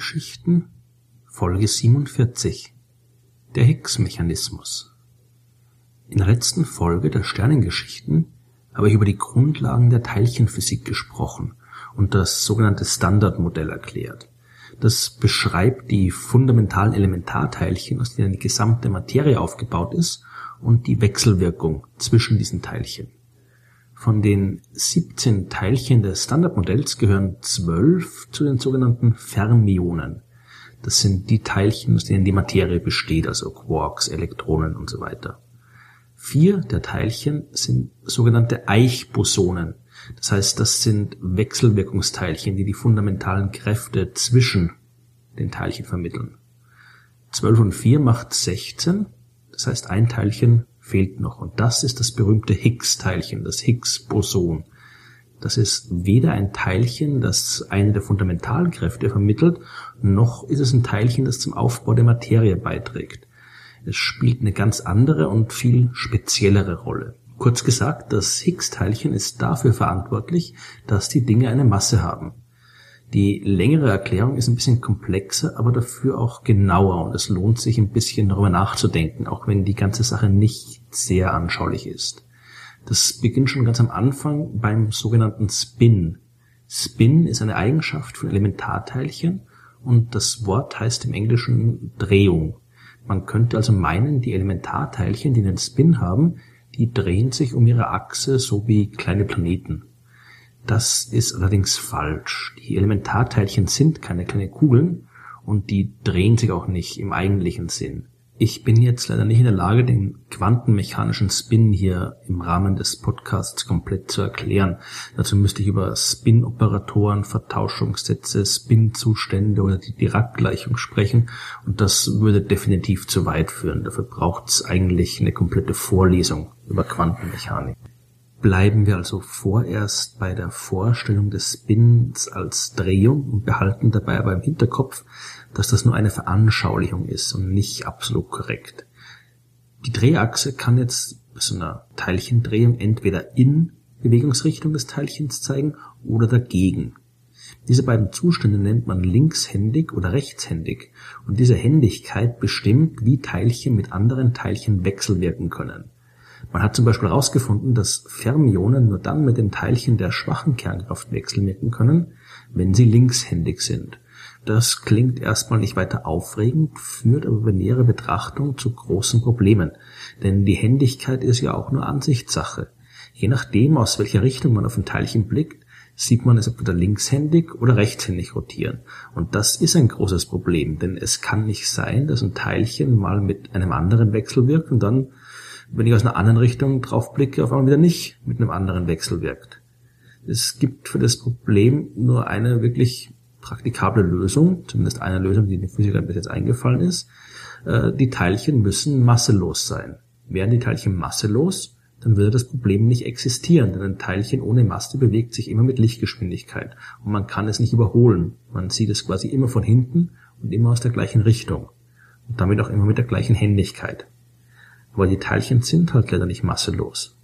Sternengeschichten Folge 47 Der Higgs-Mechanismus In der letzten Folge der Sternengeschichten habe ich über die Grundlagen der Teilchenphysik gesprochen und das sogenannte Standardmodell erklärt. Das beschreibt die fundamentalen Elementarteilchen, aus denen die gesamte Materie aufgebaut ist und die Wechselwirkung zwischen diesen Teilchen. Von den 17 Teilchen des Standardmodells gehören 12 zu den sogenannten Fermionen. Das sind die Teilchen, aus denen die Materie besteht, also Quarks, Elektronen und so weiter. Vier der Teilchen sind sogenannte Eichbosonen. Das heißt, das sind Wechselwirkungsteilchen, die die fundamentalen Kräfte zwischen den Teilchen vermitteln. 12 und 4 macht 16. Das heißt, ein Teilchen fehlt noch. Und das ist das berühmte Higgs-Teilchen, das Higgs-Boson. Das ist weder ein Teilchen, das eine der fundamentalen Kräfte vermittelt, noch ist es ein Teilchen, das zum Aufbau der Materie beiträgt. Es spielt eine ganz andere und viel speziellere Rolle. Kurz gesagt, das Higgs-Teilchen ist dafür verantwortlich, dass die Dinge eine Masse haben. Die längere Erklärung ist ein bisschen komplexer, aber dafür auch genauer und es lohnt sich ein bisschen darüber nachzudenken, auch wenn die ganze Sache nicht sehr anschaulich ist. Das beginnt schon ganz am Anfang beim sogenannten Spin. Spin ist eine Eigenschaft von Elementarteilchen und das Wort heißt im Englischen Drehung. Man könnte also meinen, die Elementarteilchen, die einen Spin haben, die drehen sich um ihre Achse so wie kleine Planeten. Das ist allerdings falsch. Die Elementarteilchen sind keine kleinen Kugeln und die drehen sich auch nicht im eigentlichen Sinn. Ich bin jetzt leider nicht in der Lage, den quantenmechanischen Spin hier im Rahmen des Podcasts komplett zu erklären. Dazu müsste ich über Spin-Operatoren, Vertauschungssätze, Spin-Zustände oder die Dirac-Gleichung sprechen und das würde definitiv zu weit führen. Dafür braucht es eigentlich eine komplette Vorlesung über Quantenmechanik. Bleiben wir also vorerst bei der Vorstellung des Spins als Drehung und behalten dabei aber im Hinterkopf, dass das nur eine Veranschaulichung ist und nicht absolut korrekt. Die Drehachse kann jetzt bei so einer Teilchendrehung entweder in Bewegungsrichtung des Teilchens zeigen oder dagegen. Diese beiden Zustände nennt man linkshändig oder rechtshändig und diese Händigkeit bestimmt, wie Teilchen mit anderen Teilchen wechselwirken können. Man hat zum Beispiel herausgefunden, dass Fermionen nur dann mit den Teilchen der schwachen Kernkraft wechselwirken können, wenn sie linkshändig sind. Das klingt erstmal nicht weiter aufregend, führt aber bei näherer Betrachtung zu großen Problemen, denn die Händigkeit ist ja auch nur Ansichtssache. Je nachdem, aus welcher Richtung man auf ein Teilchen blickt, sieht man es entweder linkshändig oder rechtshändig rotieren. Und das ist ein großes Problem, denn es kann nicht sein, dass ein Teilchen mal mit einem anderen Wechsel wirkt und dann wenn ich aus einer anderen Richtung drauf blicke, auf einmal wieder nicht mit einem anderen Wechsel wirkt. Es gibt für das Problem nur eine wirklich praktikable Lösung, zumindest eine Lösung, die den Physikern bis jetzt eingefallen ist. Äh, die Teilchen müssen masselos sein. Wären die Teilchen masselos, dann würde das Problem nicht existieren, denn ein Teilchen ohne Masse bewegt sich immer mit Lichtgeschwindigkeit und man kann es nicht überholen. Man sieht es quasi immer von hinten und immer aus der gleichen Richtung und damit auch immer mit der gleichen Händigkeit. Aber die Teilchen sind halt leider nicht masselos.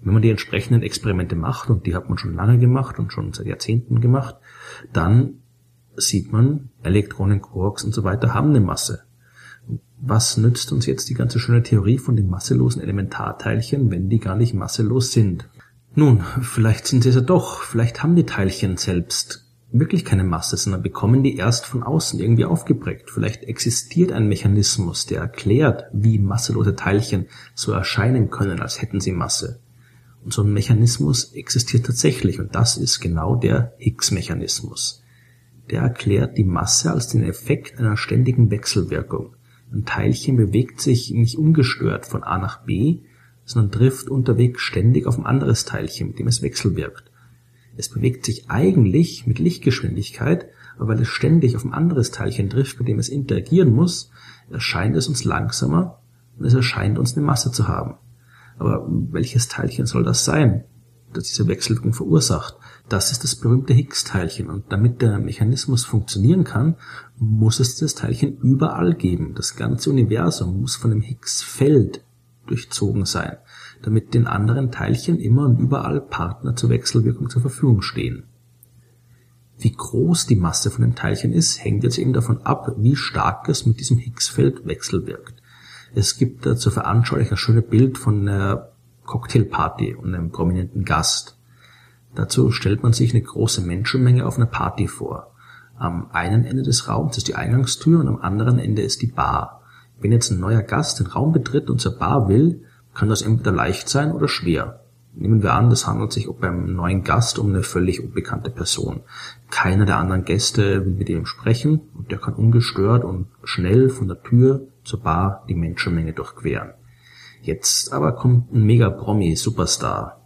Wenn man die entsprechenden Experimente macht, und die hat man schon lange gemacht und schon seit Jahrzehnten gemacht, dann sieht man, Elektronen, Quarks und so weiter haben eine Masse. Was nützt uns jetzt die ganze schöne Theorie von den masselosen Elementarteilchen, wenn die gar nicht masselos sind? Nun, vielleicht sind sie es ja doch, vielleicht haben die Teilchen selbst wirklich keine Masse, sondern bekommen die erst von außen irgendwie aufgeprägt. Vielleicht existiert ein Mechanismus, der erklärt, wie masselose Teilchen so erscheinen können, als hätten sie Masse. Und so ein Mechanismus existiert tatsächlich und das ist genau der Higgs-Mechanismus. Der erklärt die Masse als den Effekt einer ständigen Wechselwirkung. Ein Teilchen bewegt sich nicht ungestört von A nach B, sondern trifft unterwegs ständig auf ein anderes Teilchen, mit dem es wechselwirkt. Es bewegt sich eigentlich mit Lichtgeschwindigkeit, aber weil es ständig auf ein anderes Teilchen trifft, mit dem es interagieren muss, erscheint es uns langsamer und es erscheint uns eine Masse zu haben. Aber welches Teilchen soll das sein, das diese Wechselwirkung verursacht? Das ist das berühmte Higgs-Teilchen und damit der Mechanismus funktionieren kann, muss es das Teilchen überall geben. Das ganze Universum muss von dem Higgs-Feld durchzogen sein damit den anderen Teilchen immer und überall Partner zur Wechselwirkung zur Verfügung stehen. wie groß die Masse von dem Teilchen ist, hängt jetzt eben davon ab, wie stark es mit diesem Higgs-Feld wechselwirkt. Es gibt da zur Veranschaulichung ein schönes Bild von einer Cocktailparty und einem prominenten Gast. Dazu stellt man sich eine große Menschenmenge auf einer Party vor. Am einen Ende des Raums ist die Eingangstür und am anderen Ende ist die Bar. Wenn jetzt ein neuer Gast den Raum betritt und zur Bar will, kann das entweder leicht sein oder schwer. Nehmen wir an, es handelt sich beim neuen Gast um eine völlig unbekannte Person. Keiner der anderen Gäste will mit ihm sprechen und der kann ungestört und schnell von der Tür zur Bar die Menschenmenge durchqueren. Jetzt aber kommt ein Mega-Promi-Superstar.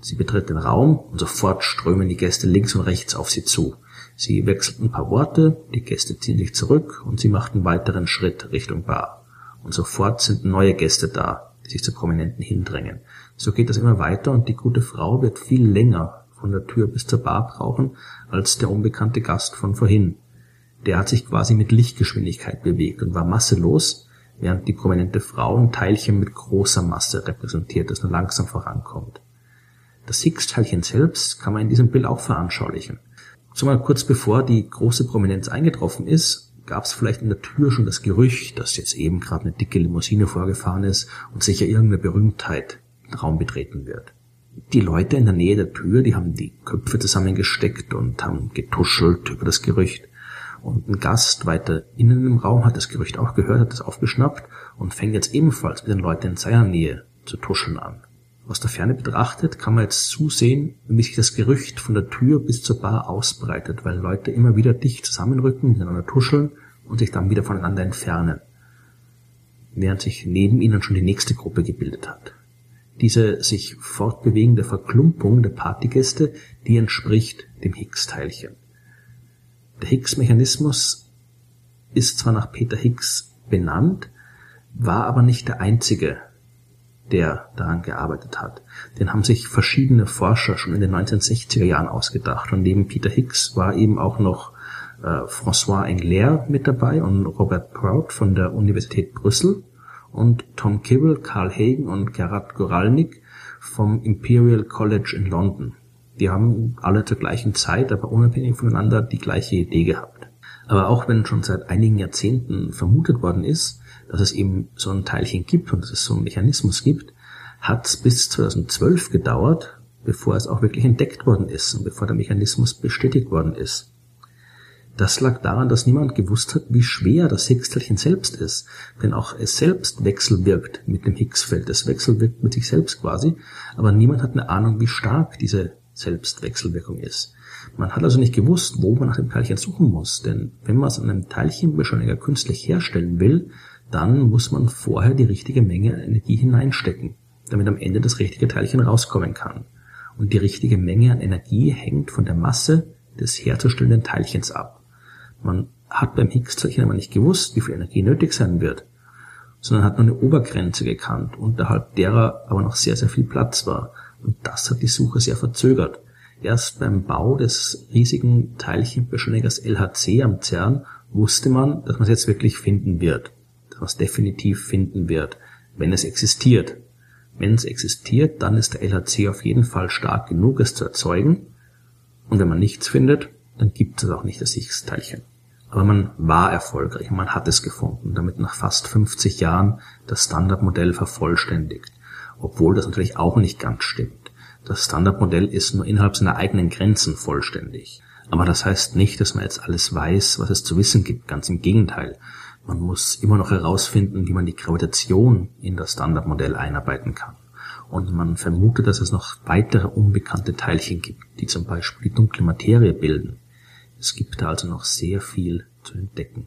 Sie betritt den Raum und sofort strömen die Gäste links und rechts auf sie zu. Sie wechselt ein paar Worte, die Gäste ziehen sich zurück und sie macht einen weiteren Schritt Richtung Bar. Und sofort sind neue Gäste da, die sich zu Prominenten hindrängen. So geht das immer weiter und die gute Frau wird viel länger von der Tür bis zur Bar brauchen als der unbekannte Gast von vorhin. Der hat sich quasi mit Lichtgeschwindigkeit bewegt und war masselos, während die prominente Frau ein Teilchen mit großer Masse repräsentiert, das nur langsam vorankommt. Das Higgs-Teilchen selbst kann man in diesem Bild auch veranschaulichen. Zumal kurz bevor die große Prominenz eingetroffen ist, gab es vielleicht in der Tür schon das Gerücht, dass jetzt eben gerade eine dicke Limousine vorgefahren ist und sicher irgendeine Berühmtheit den Raum betreten wird. Die Leute in der Nähe der Tür, die haben die Köpfe zusammengesteckt und haben getuschelt über das Gerücht. Und ein Gast weiter innen im Raum hat das Gerücht auch gehört, hat es aufgeschnappt und fängt jetzt ebenfalls mit den Leuten in seiner Nähe zu tuscheln an. Aus der Ferne betrachtet kann man jetzt zusehen, wie sich das Gerücht von der Tür bis zur Bar ausbreitet, weil Leute immer wieder dicht zusammenrücken, miteinander tuscheln und sich dann wieder voneinander entfernen, während sich neben ihnen schon die nächste Gruppe gebildet hat. Diese sich fortbewegende Verklumpung der Partygäste, die entspricht dem Higgs-Teilchen. Der Higgs-Mechanismus ist zwar nach Peter Higgs benannt, war aber nicht der einzige, der daran gearbeitet hat. Den haben sich verschiedene Forscher schon in den 1960er Jahren ausgedacht. Und neben Peter Higgs war eben auch noch äh, François Engler mit dabei und Robert Prout von der Universität Brüssel und Tom Kibble, Carl Hagen und Gerard Goralnik vom Imperial College in London. Die haben alle zur gleichen Zeit, aber unabhängig voneinander, die gleiche Idee gehabt. Aber auch wenn schon seit einigen Jahrzehnten vermutet worden ist, dass es eben so ein Teilchen gibt und dass es so einen Mechanismus gibt, hat es bis 2012 gedauert, bevor es auch wirklich entdeckt worden ist und bevor der Mechanismus bestätigt worden ist. Das lag daran, dass niemand gewusst hat, wie schwer das Higgs-Teilchen selbst ist. Denn auch es selbst wechselwirkt mit dem Higgs-Feld. Es wechselwirkt mit sich selbst quasi. Aber niemand hat eine Ahnung, wie stark diese Selbstwechselwirkung ist. Man hat also nicht gewusst, wo man nach dem Teilchen suchen muss, denn wenn man es an einem Teilchenbeschleuniger künstlich herstellen will, dann muss man vorher die richtige Menge Energie hineinstecken, damit am Ende das richtige Teilchen rauskommen kann. Und die richtige Menge an Energie hängt von der Masse des herzustellenden Teilchens ab. Man hat beim Higgs-Teilchen aber nicht gewusst, wie viel Energie nötig sein wird, sondern hat nur eine Obergrenze gekannt, unterhalb derer aber noch sehr, sehr viel Platz war. Und das hat die Suche sehr verzögert. Erst beim Bau des riesigen Teilchenbeschleunigers LHC am CERN wusste man, dass man es jetzt wirklich finden wird. Es definitiv finden wird, wenn es existiert. Wenn es existiert, dann ist der LHC auf jeden Fall stark genug, es zu erzeugen. Und wenn man nichts findet, dann gibt es auch nicht das Higgs-Teilchen. Aber man war erfolgreich, man hat es gefunden, damit nach fast 50 Jahren das Standardmodell vervollständigt. Obwohl das natürlich auch nicht ganz stimmt. Das Standardmodell ist nur innerhalb seiner eigenen Grenzen vollständig. Aber das heißt nicht, dass man jetzt alles weiß, was es zu wissen gibt. Ganz im Gegenteil. Man muss immer noch herausfinden, wie man die Gravitation in das Standardmodell einarbeiten kann. Und man vermutet, dass es noch weitere unbekannte Teilchen gibt, die zum Beispiel die dunkle Materie bilden. Es gibt da also noch sehr viel zu entdecken.